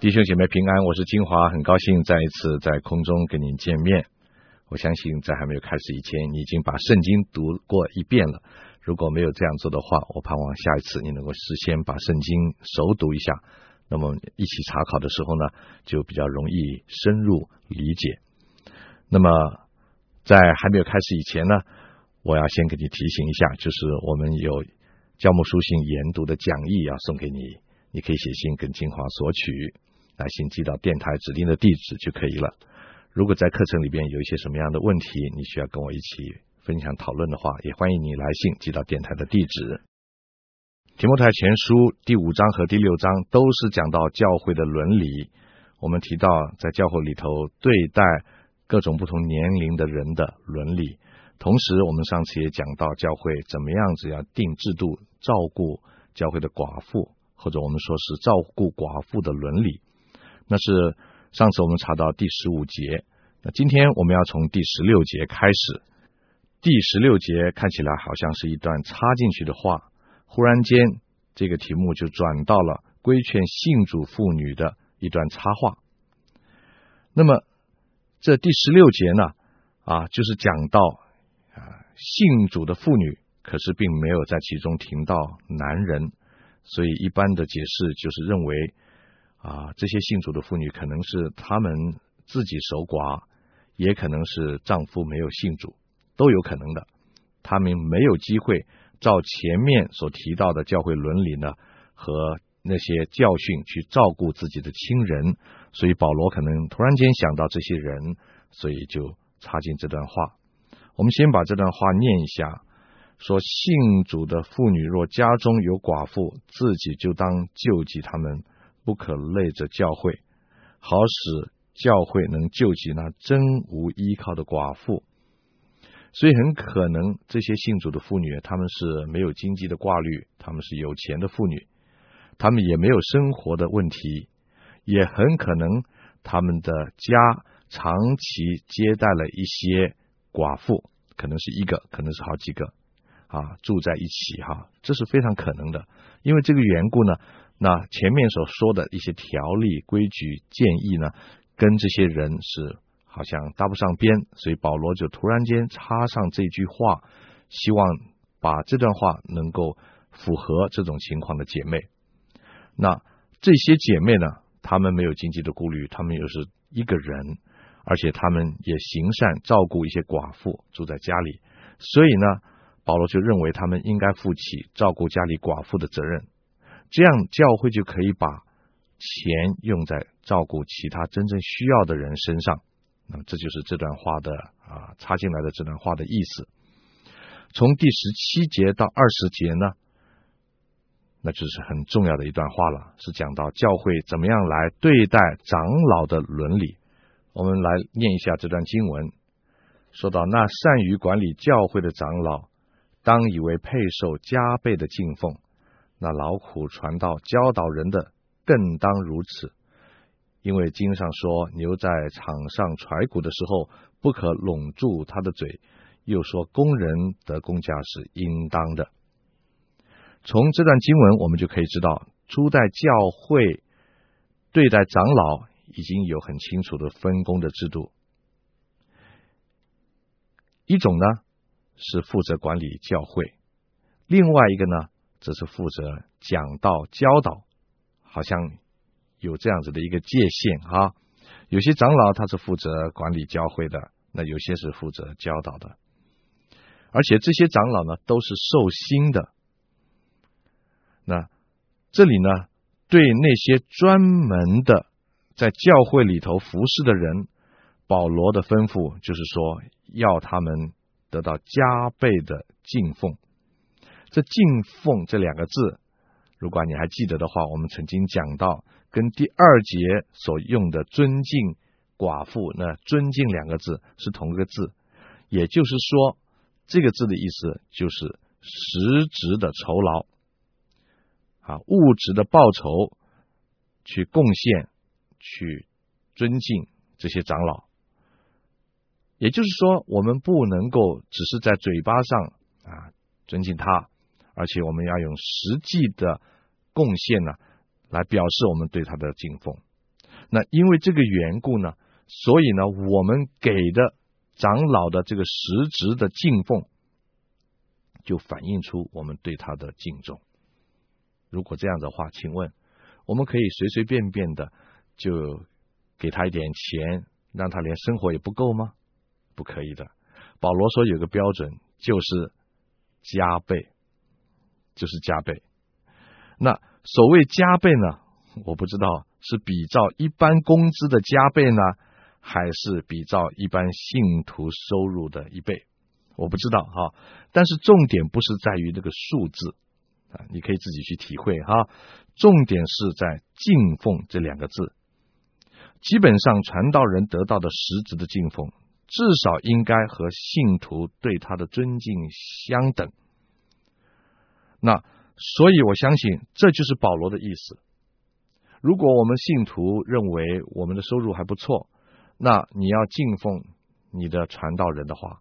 弟兄姐妹平安，我是金华，很高兴再一次在空中跟您见面。我相信在还没有开始以前，你已经把圣经读过一遍了。如果没有这样做的话，我盼望下一次你能够事先把圣经熟读一下，那么一起查考的时候呢，就比较容易深入理解。那么在还没有开始以前呢，我要先给你提醒一下，就是我们有教牧书信研读的讲义要送给你，你可以写信跟金华索取。来信寄到电台指定的地址就可以了。如果在课程里边有一些什么样的问题，你需要跟我一起分享讨论的话，也欢迎你来信寄到电台的地址。提摩太前书第五章和第六章都是讲到教会的伦理。我们提到在教会里头对待各种不同年龄的人的伦理，同时我们上次也讲到教会怎么样子要定制度照顾教会的寡妇，或者我们说是照顾寡妇的伦理。那是上次我们查到第十五节，那今天我们要从第十六节开始。第十六节看起来好像是一段插进去的话，忽然间这个题目就转到了规劝信主妇女的一段插话。那么这第十六节呢，啊，就是讲到啊信主的妇女，可是并没有在其中提到男人，所以一般的解释就是认为。啊，这些信主的妇女可能是她们自己守寡，也可能是丈夫没有信主，都有可能的。她们没有机会照前面所提到的教会伦理呢，和那些教训去照顾自己的亲人，所以保罗可能突然间想到这些人，所以就插进这段话。我们先把这段话念一下：说信主的妇女若家中有寡妇，自己就当救济他们。不可累着教会，好使教会能救济那真无依靠的寡妇。所以很可能这些信主的妇女，她们是没有经济的挂虑，她们是有钱的妇女，她们也没有生活的问题，也很可能她们的家长期接待了一些寡妇，可能是一个，可能是好几个啊，住在一起哈，这是非常可能的。因为这个缘故呢。那前面所说的一些条例、规矩、建议呢，跟这些人是好像搭不上边，所以保罗就突然间插上这句话，希望把这段话能够符合这种情况的姐妹。那这些姐妹呢，她们没有经济的顾虑，她们又是一个人，而且她们也行善，照顾一些寡妇住在家里，所以呢，保罗就认为她们应该负起照顾家里寡妇的责任。这样教会就可以把钱用在照顾其他真正需要的人身上。那么这就是这段话的啊插进来的这段话的意思。从第十七节到二十节呢，那就是很重要的一段话了，是讲到教会怎么样来对待长老的伦理。我们来念一下这段经文，说到那善于管理教会的长老，当以为配受加倍的敬奉。那劳苦传道、教导人的，更当如此，因为经上说，牛在场上踹鼓的时候，不可拢住它的嘴；又说，工人得工价是应当的。从这段经文，我们就可以知道，初代教会对待长老已经有很清楚的分工的制度。一种呢，是负责管理教会；另外一个呢，这是负责讲道教导，好像有这样子的一个界限哈。有些长老他是负责管理教会的，那有些是负责教导的。而且这些长老呢都是受薪的。那这里呢，对那些专门的在教会里头服侍的人，保罗的吩咐就是说，要他们得到加倍的敬奉。这敬奉这两个字，如果你还记得的话，我们曾经讲到，跟第二节所用的尊敬寡妇，那尊敬两个字是同一个字，也就是说，这个字的意思就是实质的酬劳，啊，物质的报酬，去贡献，去尊敬这些长老。也就是说，我们不能够只是在嘴巴上啊尊敬他。而且我们要用实际的贡献呢，来表示我们对他的敬奉。那因为这个缘故呢，所以呢，我们给的长老的这个实质的敬奉，就反映出我们对他的敬重。如果这样的话，请问我们可以随随便便的就给他一点钱，让他连生活也不够吗？不可以的。保罗说有个标准，就是加倍，就是加倍。那所谓加倍呢，我不知道是比照一般工资的加倍呢，还是比照一般信徒收入的一倍，我不知道哈。但是重点不是在于那个数字啊，你可以自己去体会哈。重点是在敬奉这两个字。基本上传道人得到的实质的敬奉，至少应该和信徒对他的尊敬相等。那所以我相信这就是保罗的意思。如果我们信徒认为我们的收入还不错，那你要敬奉你的传道人的话，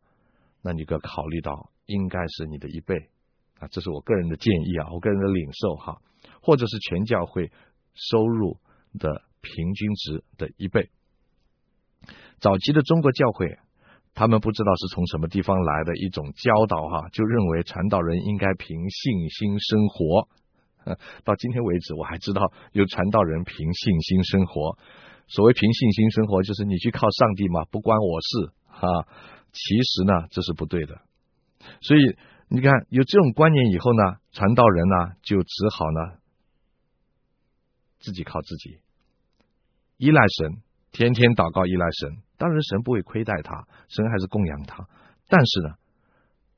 那你可考虑到应该是你的一倍啊，这是我个人的建议啊，我个人的领受哈，或者是全教会收入的平均值的一倍。早期的中国教会，他们不知道是从什么地方来的一种教导哈，就认为传道人应该凭信心生活。到今天为止，我还知道有传道人凭信心生活。所谓凭信心生活，就是你去靠上帝嘛，不关我事哈。其实呢，这是不对的。所以你看，有这种观念以后呢，传道人呢就只好呢自己靠自己，依赖神，天天祷告依赖神。当然，神不会亏待他，神还是供养他。但是呢，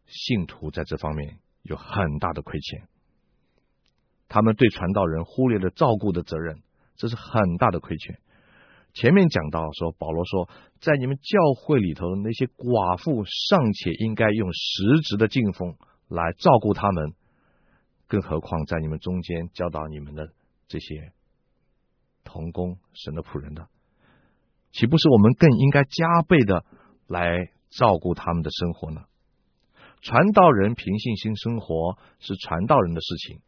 信徒在这方面有很大的亏欠。他们对传道人忽略了照顾的责任，这是很大的亏欠。前面讲到说，保罗说，在你们教会里头，那些寡妇尚且应该用实质的敬奉来照顾他们，更何况在你们中间教导你们的这些童工、神的仆人的，岂不是我们更应该加倍的来照顾他们的生活呢？传道人凭信心生活是传道人的事情。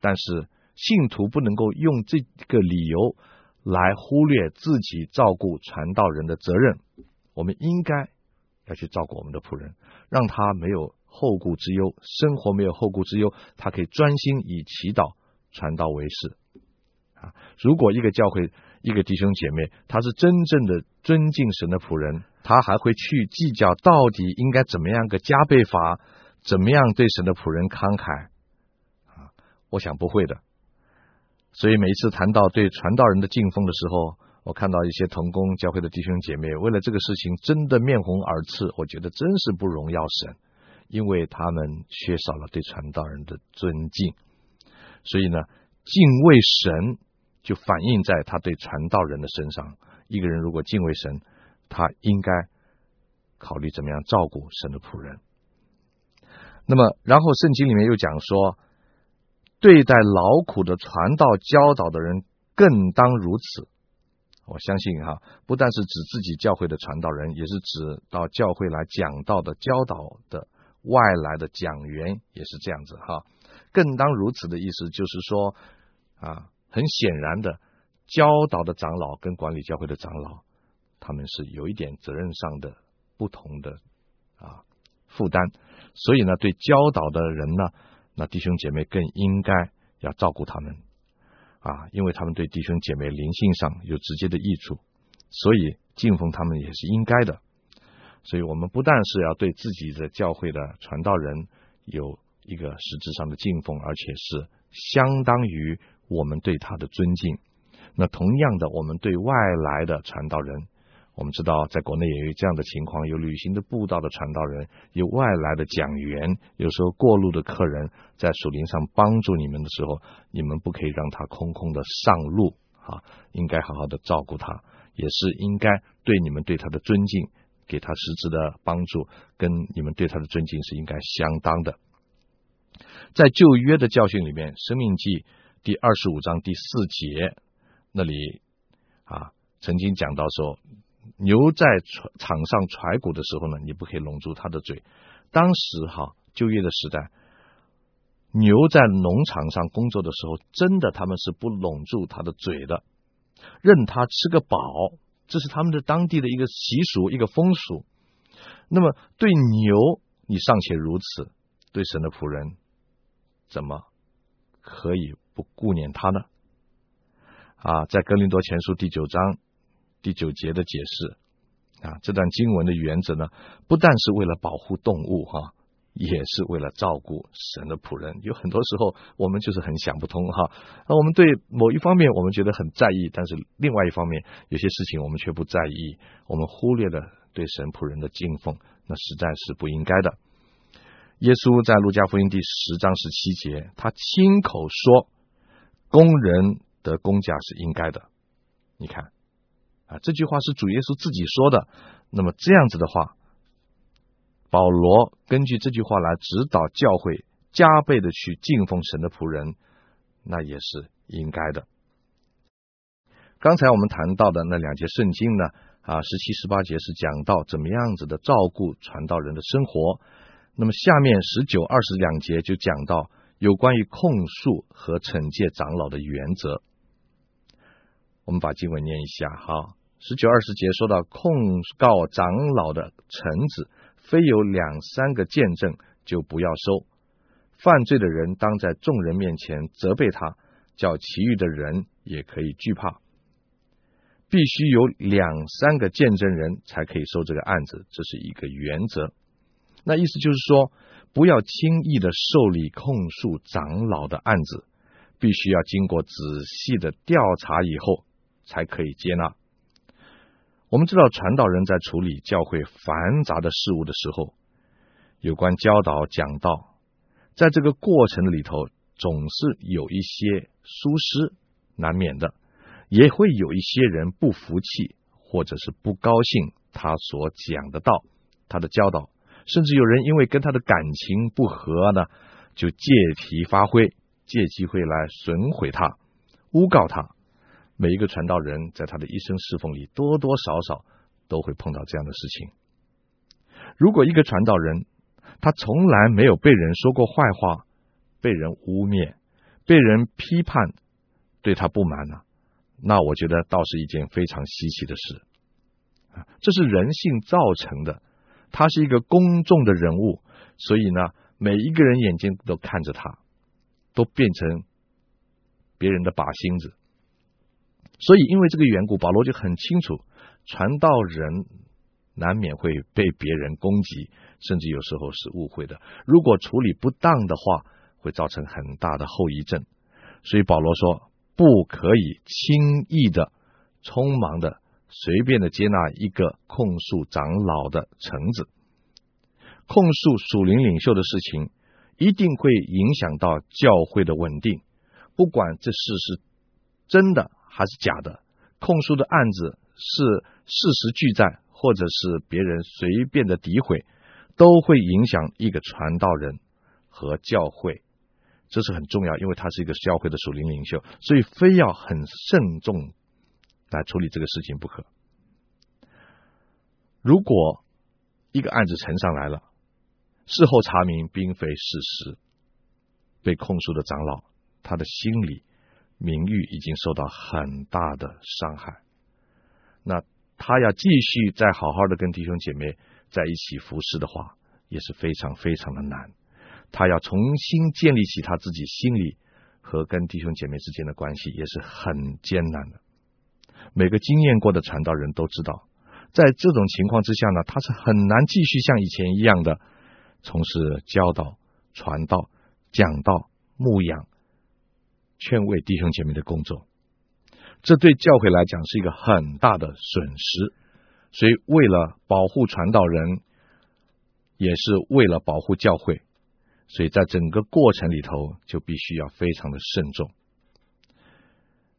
但是信徒不能够用这个理由来忽略自己照顾传道人的责任。我们应该要去照顾我们的仆人，让他没有后顾之忧，生活没有后顾之忧，他可以专心以祈祷传道为事。啊，如果一个教会一个弟兄姐妹他是真正的尊敬神的仆人，他还会去计较到底应该怎么样个加倍法，怎么样对神的仆人慷慨啊。我想不会的，所以每一次谈到对传道人的敬奉的时候，我看到一些同工教会的弟兄姐妹为了这个事情真的面红耳赤，我觉得真是不荣耀神，因为他们缺少了对传道人的尊敬。所以呢，敬畏神就反映在他对传道人的身上。一个人如果敬畏神，他应该考虑怎么样照顾神的仆人。那么，然后圣经里面又讲说。对待劳苦的传道教导的人，更当如此。我相信哈，不但是指自己教会的传道人，也是指到教会来讲道的、教导的外来的讲员，也是这样子哈。更当如此的意思就是说啊，很显然的，教导的长老跟管理教会的长老，他们是有一点责任上的不同的啊负担，所以呢，对教导的人呢。那弟兄姐妹更应该要照顾他们啊，因为他们对弟兄姐妹灵性上有直接的益处，所以敬奉他们也是应该的。所以我们不但是要对自己的教会的传道人有一个实质上的敬奉，而且是相当于我们对他的尊敬。那同样的，我们对外来的传道人。我们知道，在国内也有这样的情况：有旅行的布道的传道人，有外来的讲员，有时候过路的客人，在树林上帮助你们的时候，你们不可以让他空空的上路啊！应该好好的照顾他，也是应该对你们对他的尊敬，给他实质的帮助，跟你们对他的尊敬是应该相当的。在旧约的教训里面，《生命记》第二十五章第四节那里啊，曾经讲到说。牛在场上踹鼓的时候呢，你不可以拢住它的嘴。当时哈就业的时代，牛在农场上工作的时候，真的他们是不拢住它的嘴的。任他吃个饱，这是他们的当地的一个习俗，一个风俗。那么对牛，你尚且如此，对神的仆人，怎么可以不顾念他呢？啊，在哥林多前书第九章第九节的解释啊，这段经文的原则呢，不但是为了保护动物哈。也是为了照顾神的仆人，有很多时候我们就是很想不通哈。那我们对某一方面我们觉得很在意，但是另外一方面有些事情我们却不在意，我们忽略了对神仆人的敬奉，那实在是不应该的。耶稣在路加福音第十章十七节，他亲口说：“工人得工价是应该的。”你看啊，这句话是主耶稣自己说的。那么这样子的话。保罗根据这句话来指导教会加倍的去敬奉神的仆人，那也是应该的。刚才我们谈到的那两节圣经呢，啊，十七、十八节是讲到怎么样子的照顾传道人的生活。那么下面十九、二十两节就讲到有关于控诉和惩戒长老的原则。我们把经文念一下哈，十九、二十节说到控告长老的臣子。非有两三个见证，就不要收。犯罪的人当在众人面前责备他，叫其余的人也可以惧怕。必须有两三个见证人才可以收这个案子，这是一个原则。那意思就是说，不要轻易的受理控诉长老的案子，必须要经过仔细的调查以后才可以接纳。我们知道，传道人在处理教会繁杂的事物的时候，有关教导讲道，在这个过程里头，总是有一些疏失难免的，也会有一些人不服气，或者是不高兴他所讲的道，他的教导，甚至有人因为跟他的感情不和呢，就借题发挥，借机会来损毁他，诬告他。每一个传道人在他的一生侍奉里，多多少少都会碰到这样的事情。如果一个传道人他从来没有被人说过坏话，被人污蔑，被人批判，对他不满呢，那我觉得倒是一件非常稀奇的事！这是人性造成的。他是一个公众的人物，所以呢，每一个人眼睛都看着他，都变成别人的靶心子。所以，因为这个缘故，保罗就很清楚，传道人难免会被别人攻击，甚至有时候是误会的。如果处理不当的话，会造成很大的后遗症。所以保罗说，不可以轻易的、匆忙的、随便的接纳一个控诉长老的臣子。控诉属灵领袖的事情，一定会影响到教会的稳定。不管这事是真的。还是假的，控诉的案子是事实俱在，或者是别人随便的诋毁，都会影响一个传道人和教会，这是很重要，因为他是一个教会的属灵领袖，所以非要很慎重来处理这个事情不可。如果一个案子呈上来了，事后查明并非事实，被控诉的长老他的心里。名誉已经受到很大的伤害，那他要继续再好好的跟弟兄姐妹在一起服侍的话，也是非常非常的难。他要重新建立起他自己心里和跟弟兄姐妹之间的关系，也是很艰难的。每个经验过的传道人都知道，在这种情况之下呢，他是很难继续像以前一样的从事教导、传道、讲道、牧养。劝慰弟兄姐妹的工作，这对教会来讲是一个很大的损失。所以，为了保护传道人，也是为了保护教会，所以在整个过程里头就必须要非常的慎重。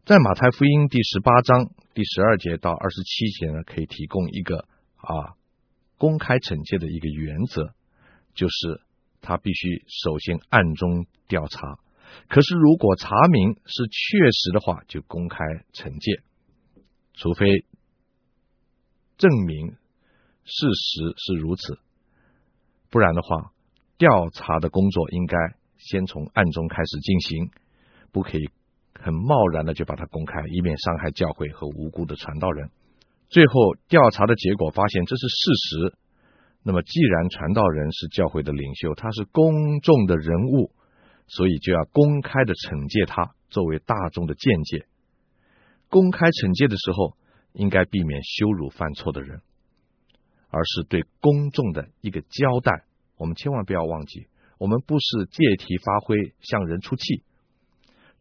在马太福音第十八章第十二节到二十七节呢，可以提供一个啊公开惩戒的一个原则，就是他必须首先暗中调查。可是，如果查明是确实的话，就公开惩戒；除非证明事实是如此，不然的话，调查的工作应该先从暗中开始进行，不可以很贸然的就把它公开，以免伤害教会和无辜的传道人。最后调查的结果发现这是事实。那么，既然传道人是教会的领袖，他是公众的人物，所以就要公开的惩戒他，作为大众的见解。公开惩戒的时候，应该避免羞辱犯错的人，而是对公众的一个交代。我们千万不要忘记，我们不是借题发挥，向人出气。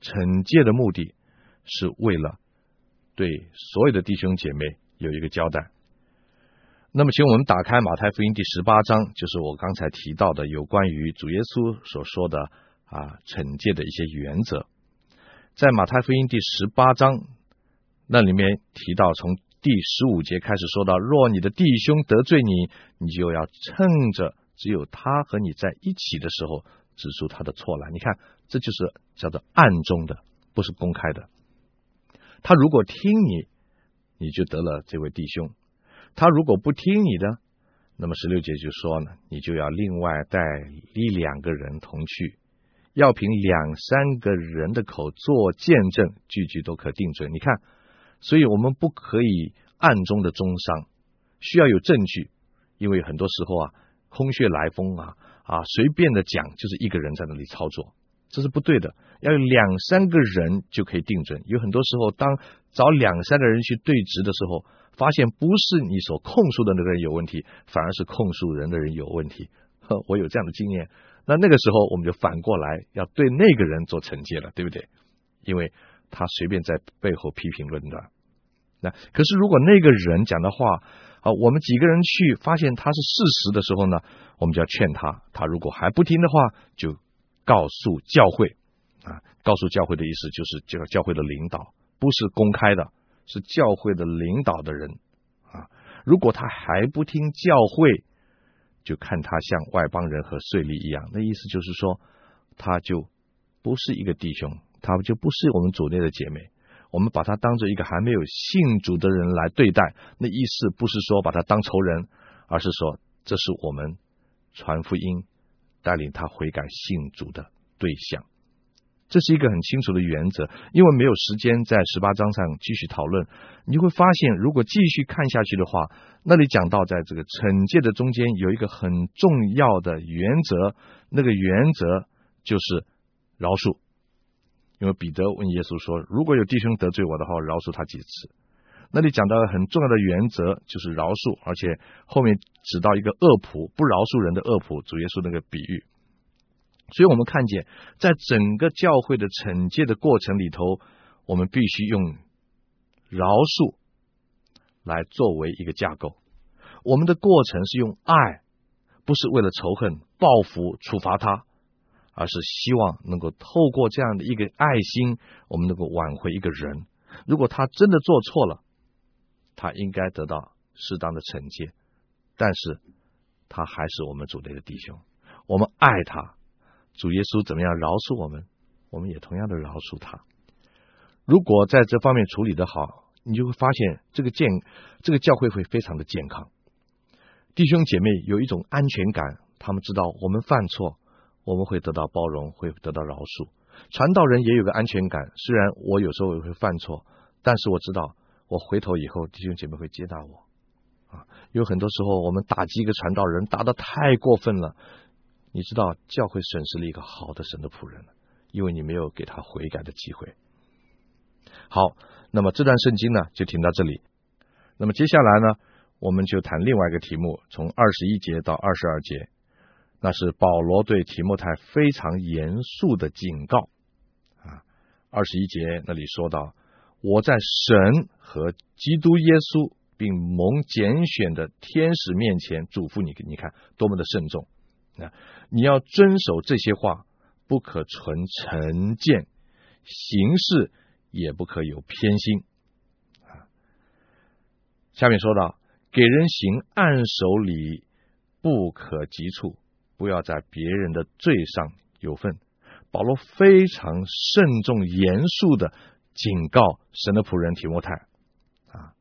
惩戒的目的是为了对所有的弟兄姐妹有一个交代。那么，请我们打开马太福音第十八章，就是我刚才提到的有关于主耶稣所说的啊惩戒的一些原则。在马太福音第十八章那里面提到，从第十五节开始说到：若你的弟兄得罪你，你就要趁着只有他和你在一起的时候，指出他的错来。你看，这就是叫做暗中的，不是公开的。他如果听你，你就得了这位弟兄。他如果不听你的，那么十六节就说呢，你就要另外带一两个人同去，要凭两三个人的口做见证，句句都可定罪。你看，所以我们不可以暗中的中伤，需要有证据，因为很多时候啊，空穴来风啊啊，随便的讲，就是一个人在那里操作，这是不对的。要有两三个人就可以定准。有很多时候，当找两三个人去对质的时候。发现不是你所控诉的那个人有问题，反而是控诉人的人有问题。呵，我有这样的经验。那那个时候我们就反过来要对那个人做惩戒了，对不对？因为他随便在背后批评论断。那可是如果那个人讲的话啊，我们几个人去发现他是事实的时候呢，我们就要劝他。他如果还不听的话，就告诉教会啊。告诉教会的意思就是这个教会的领导，不是公开的。是教会的领导的人啊，如果他还不听教会，就看他像外邦人和税吏一样。那意思就是说，他就不是一个弟兄，他就不是我们组内的姐妹。我们把他当做一个还没有信主的人来对待。那意思不是说把他当仇人，而是说这是我们传福音、带领他悔改信主的对象。这是一个很清楚的原则，因为没有时间在十八章上继续讨论。你会发现，如果继续看下去的话，那里讲到在这个惩戒的中间有一个很重要的原则，那个原则就是饶恕。因为彼得问耶稣说：“如果有弟兄得罪我的话，饶恕他几次？”那里讲到很重要的原则就是饶恕，而且后面指到一个恶仆，不饶恕人的恶仆，主耶稣那个比喻。所以我们看见，在整个教会的惩戒的过程里头，我们必须用饶恕来作为一个架构。我们的过程是用爱，不是为了仇恨、报复、处罚他，而是希望能够透过这样的一个爱心，我们能够挽回一个人。如果他真的做错了，他应该得到适当的惩戒，但是他还是我们主内的弟兄，我们爱他。主耶稣怎么样饶恕我们，我们也同样的饶恕他。如果在这方面处理得好，你就会发现这个健这个教会会非常的健康。弟兄姐妹有一种安全感，他们知道我们犯错，我们会得到包容，会得到饶恕。传道人也有个安全感，虽然我有时候也会犯错，但是我知道我回头以后，弟兄姐妹会接纳我。啊，有很多时候我们打击一个传道人，打的太过分了。你知道教会损失了一个好的神的仆人，因为你没有给他悔改的机会。好，那么这段圣经呢，就听到这里。那么接下来呢，我们就谈另外一个题目，从二十一节到二十二节，那是保罗对提摩太非常严肃的警告啊。二十一节那里说到：“我在神和基督耶稣并蒙拣选的天使面前嘱咐你，你看多么的慎重。”啊，你要遵守这些话，不可存成见，行事也不可有偏心。啊，下面说到，给人行按手礼，不可急促，不要在别人的罪上有份。保罗非常慎重、严肃的警告神的仆人提摩太，啊，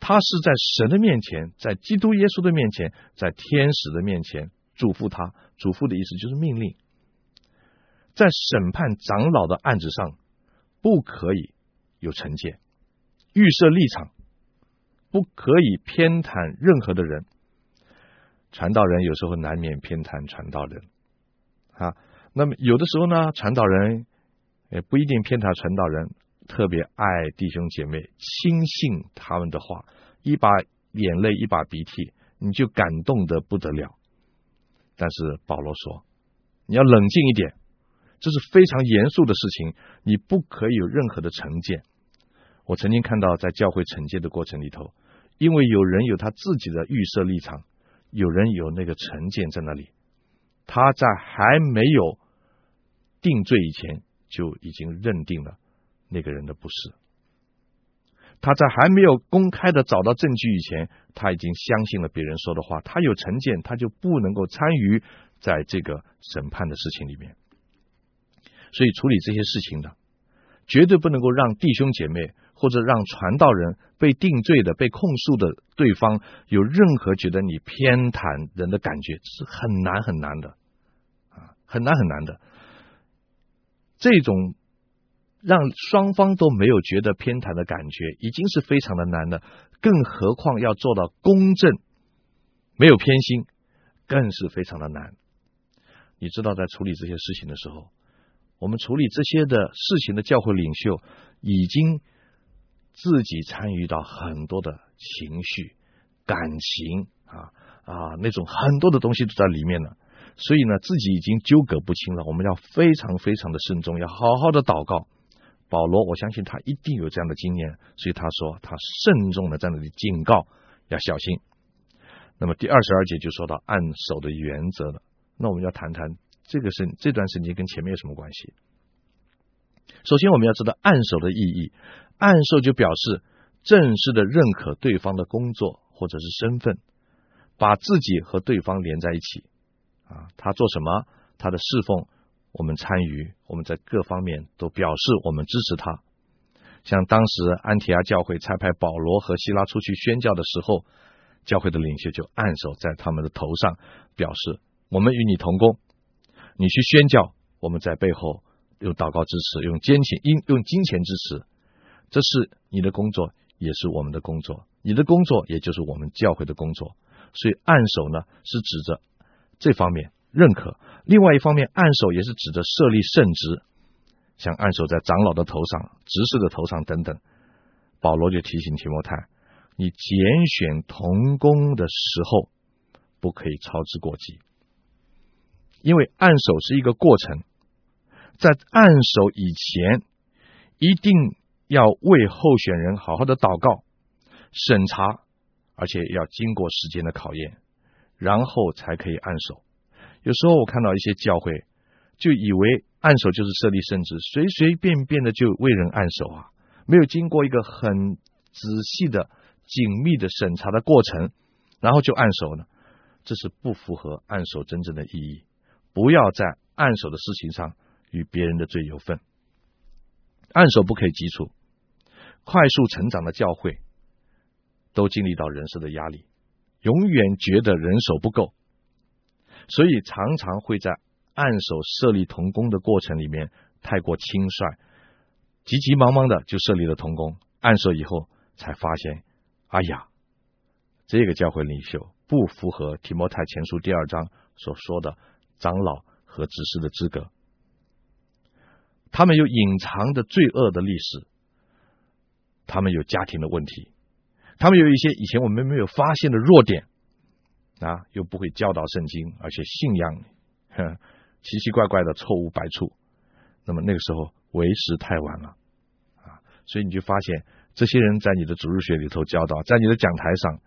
他是在神的面前，在基督耶稣的面前，在天使的面前。嘱咐他，嘱咐的意思就是命令，在审判长老的案子上，不可以有成见、预设立场，不可以偏袒任何的人。传道人有时候难免偏袒传道人啊。那么有的时候呢，传道人也不一定偏袒传道人，特别爱弟兄姐妹，轻信他们的话，一把眼泪一把鼻涕，你就感动得不得了。但是保罗说，你要冷静一点，这是非常严肃的事情，你不可以有任何的成见。我曾经看到在教会惩戒的过程里头，因为有人有他自己的预设立场，有人有那个成见在那里，他在还没有定罪以前就已经认定了那个人的不是。他在还没有公开的找到证据以前，他已经相信了别人说的话。他有成见，他就不能够参与在这个审判的事情里面。所以处理这些事情的，绝对不能够让弟兄姐妹或者让传道人被定罪的、被控诉的对方有任何觉得你偏袒人的感觉，是很难很难的啊，很难很难的。这种。让双方都没有觉得偏袒的感觉，已经是非常的难了。更何况要做到公正，没有偏心，更是非常的难。你知道，在处理这些事情的时候，我们处理这些的事情的教会领袖，已经自己参与到很多的情绪、感情啊啊那种很多的东西都在里面了。所以呢，自己已经纠葛不清了。我们要非常非常的慎重，要好好的祷告。保罗，我相信他一定有这样的经验，所以他说他慎重的在那里警告，要小心。那么第二十二节就说到按手的原则了。那我们要谈谈这个圣这段圣经跟前面有什么关系？首先我们要知道按手的意义，按手就表示正式的认可对方的工作或者是身份，把自己和对方连在一起。啊，他做什么？他的侍奉。我们参与，我们在各方面都表示我们支持他。像当时安提阿教会差派保罗和希拉出去宣教的时候，教会的领袖就按手在他们的头上，表示我们与你同工。你去宣教，我们在背后用祷告支持，用金钱、用用金钱支持。这是你的工作，也是我们的工作。你的工作，也就是我们教会的工作。所以按手呢，是指着这方面。认可。另外一方面，按手也是指着设立圣职，像按手在长老的头上、执事的头上等等。保罗就提醒提摩太，你拣选同工的时候，不可以操之过急，因为按手是一个过程，在按手以前，一定要为候选人好好的祷告、审查，而且要经过时间的考验，然后才可以按手。有时候我看到一些教会，就以为按手就是设立圣职，随随便便的就为人按手啊，没有经过一个很仔细的、紧密的审查的过程，然后就按手呢，这是不符合按手真正的意义。不要在按手的事情上与别人的罪有份。按手不可以急促，快速成长的教会都经历到人事的压力，永远觉得人手不够。所以常常会在按手设立童工的过程里面太过轻率，急急忙忙的就设立了童工，按手以后才发现，哎呀，这个教会领袖不符合提摩太前书第二章所说的长老和执事的资格，他们有隐藏的罪恶的历史，他们有家庭的问题，他们有一些以前我们没有发现的弱点。啊，又不会教导圣经，而且信仰哼奇奇怪怪的错误百出，那么那个时候为时太晚了啊！所以你就发现这些人在你的主日学里头教导，在你的讲台上，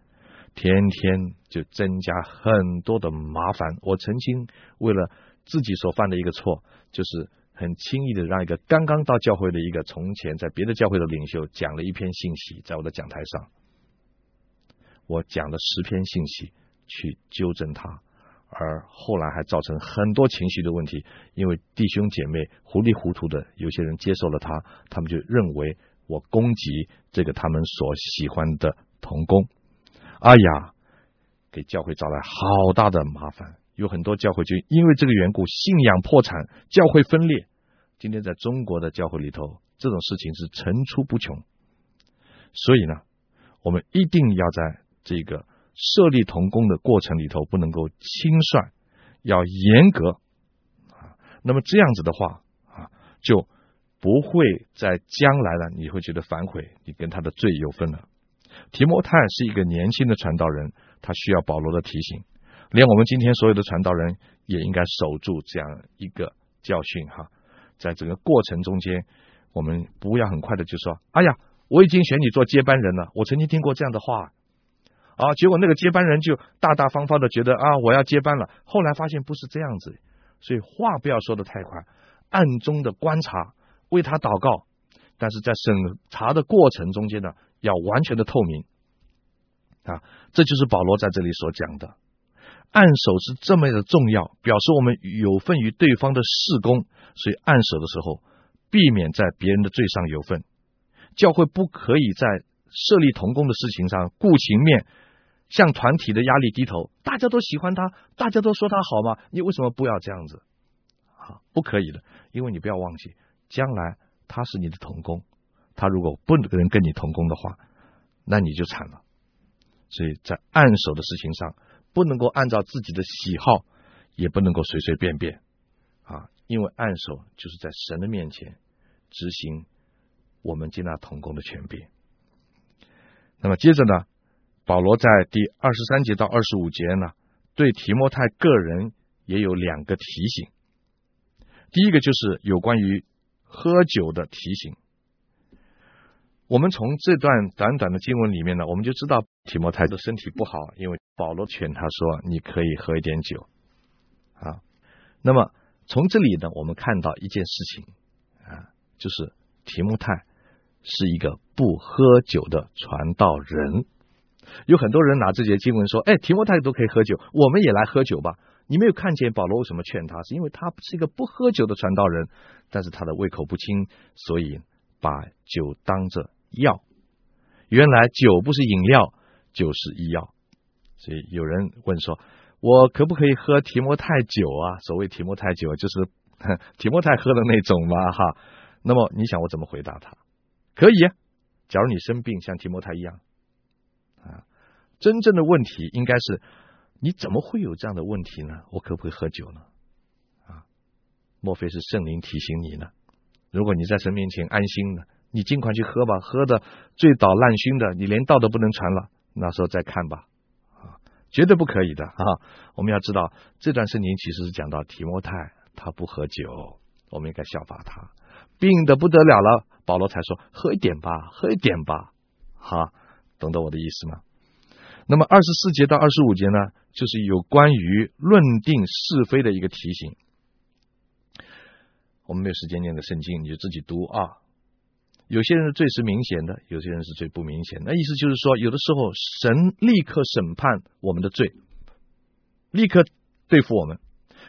天天就增加很多的麻烦。我曾经为了自己所犯的一个错，就是很轻易的让一个刚刚到教会的一个从前在别的教会的领袖讲了一篇信息，在我的讲台上，我讲了十篇信息。去纠正他，而后来还造成很多情绪的问题，因为弟兄姐妹糊里糊涂的，有些人接受了他，他们就认为我攻击这个他们所喜欢的同工，哎呀，给教会招来好大的麻烦，有很多教会就因为这个缘故，信仰破产，教会分裂。今天在中国的教会里头，这种事情是层出不穷。所以呢，我们一定要在这个设立同工的过程里头，不能够轻率，要严格啊。那么这样子的话啊，就不会在将来了，你会觉得反悔，你跟他的罪有分了。提摩太是一个年轻的传道人，他需要保罗的提醒。连我们今天所有的传道人也应该守住这样一个教训哈，在整个过程中间，我们不要很快的就说：“哎呀。”我已经选你做接班人了。我曾经听过这样的话，啊，结果那个接班人就大大方方的觉得啊，我要接班了。后来发现不是这样子，所以话不要说的太快，暗中的观察，为他祷告。但是在审查的过程中间呢，要完全的透明啊，这就是保罗在这里所讲的，按手是这么的重要，表示我们有份于对方的事工，所以按手的时候，避免在别人的罪上有份。教会不可以在设立同工的事情上顾情面，向团体的压力低头。大家都喜欢他，大家都说他好吗？你为什么不要这样子？好，不可以的，因为你不要忘记，将来他是你的同工，他如果不能跟你同工的话，那你就惨了。所以在按手的事情上，不能够按照自己的喜好，也不能够随随便便啊，因为按手就是在神的面前执行。我们接纳同工的权柄。那么接着呢，保罗在第二十三节到二十五节呢，对提摩太个人也有两个提醒。第一个就是有关于喝酒的提醒。我们从这段短短的经文里面呢，我们就知道提摩太的身体不好，因为保罗劝他说：“你可以喝一点酒。”啊，那么从这里呢，我们看到一件事情啊，就是提摩太。是一个不喝酒的传道人，有很多人拿这节经文说：“哎，提摩太都可以喝酒，我们也来喝酒吧。”你没有看见保罗为什么劝他？是因为他是一个不喝酒的传道人，但是他的胃口不清，所以把酒当着药。原来酒不是饮料，就是医药。所以有人问说：“我可不可以喝提摩太酒啊？”所谓提摩太酒，就是 提摩太喝的那种嘛，哈。那么你想我怎么回答他？可以，假如你生病，像提摩太一样，啊，真正的问题应该是你怎么会有这样的问题呢？我可不可以喝酒呢？啊，莫非是圣灵提醒你呢？如果你在神面前安心呢，你尽管去喝吧，喝的醉倒烂醺的，你连道都不能传了，那时候再看吧，啊，绝对不可以的啊！我们要知道，这段圣经其实是讲到提摩太他不喝酒，我们应该效法他。病得不得了了，保罗才说：“喝一点吧，喝一点吧。”哈，懂得我的意思吗？那么二十四节到二十五节呢，就是有关于论定是非的一个提醒。我们没有时间念的圣经，你就自己读啊。有些人的罪是明显的，有些人是最不明显的。那意思就是说，有的时候神立刻审判我们的罪，立刻对付我们；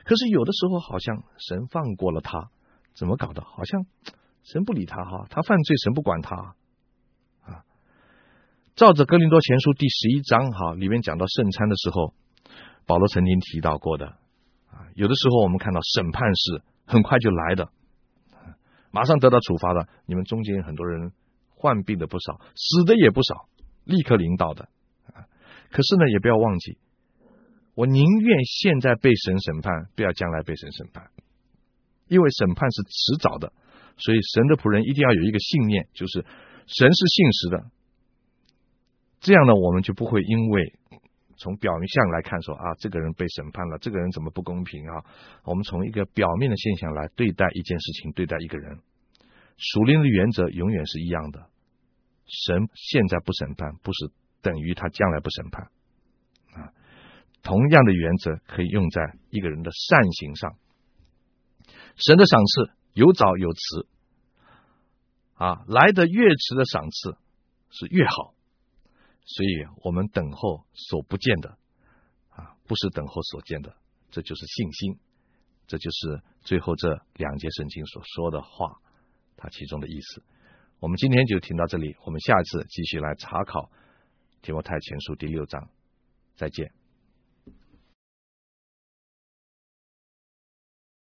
可是有的时候，好像神放过了他。怎么搞的？好像神不理他哈，他犯罪神不管他啊。照着哥林多前书第十一章哈，里面讲到圣餐的时候，保罗曾经提到过的啊。有的时候我们看到审判是很快就来的，马上得到处罚的。你们中间很多人患病的不少，死的也不少，立刻领导的啊。可是呢，也不要忘记，我宁愿现在被神审判，不要将来被神审判。因为审判是迟早的，所以神的仆人一定要有一个信念，就是神是信实的。这样呢，我们就不会因为从表面上来看说啊，这个人被审判了，这个人怎么不公平啊？我们从一个表面的现象来对待一件事情，对待一个人，属灵的原则永远是一样的。神现在不审判，不是等于他将来不审判啊。同样的原则可以用在一个人的善行上。神的赏赐有早有迟，啊，来的越迟的赏赐是越好，所以我们等候所不见的，啊，不是等候所见的，这就是信心，这就是最后这两节圣经所说的话，它其中的意思。我们今天就听到这里，我们下一次继续来查考提摩太前书第六章，再见。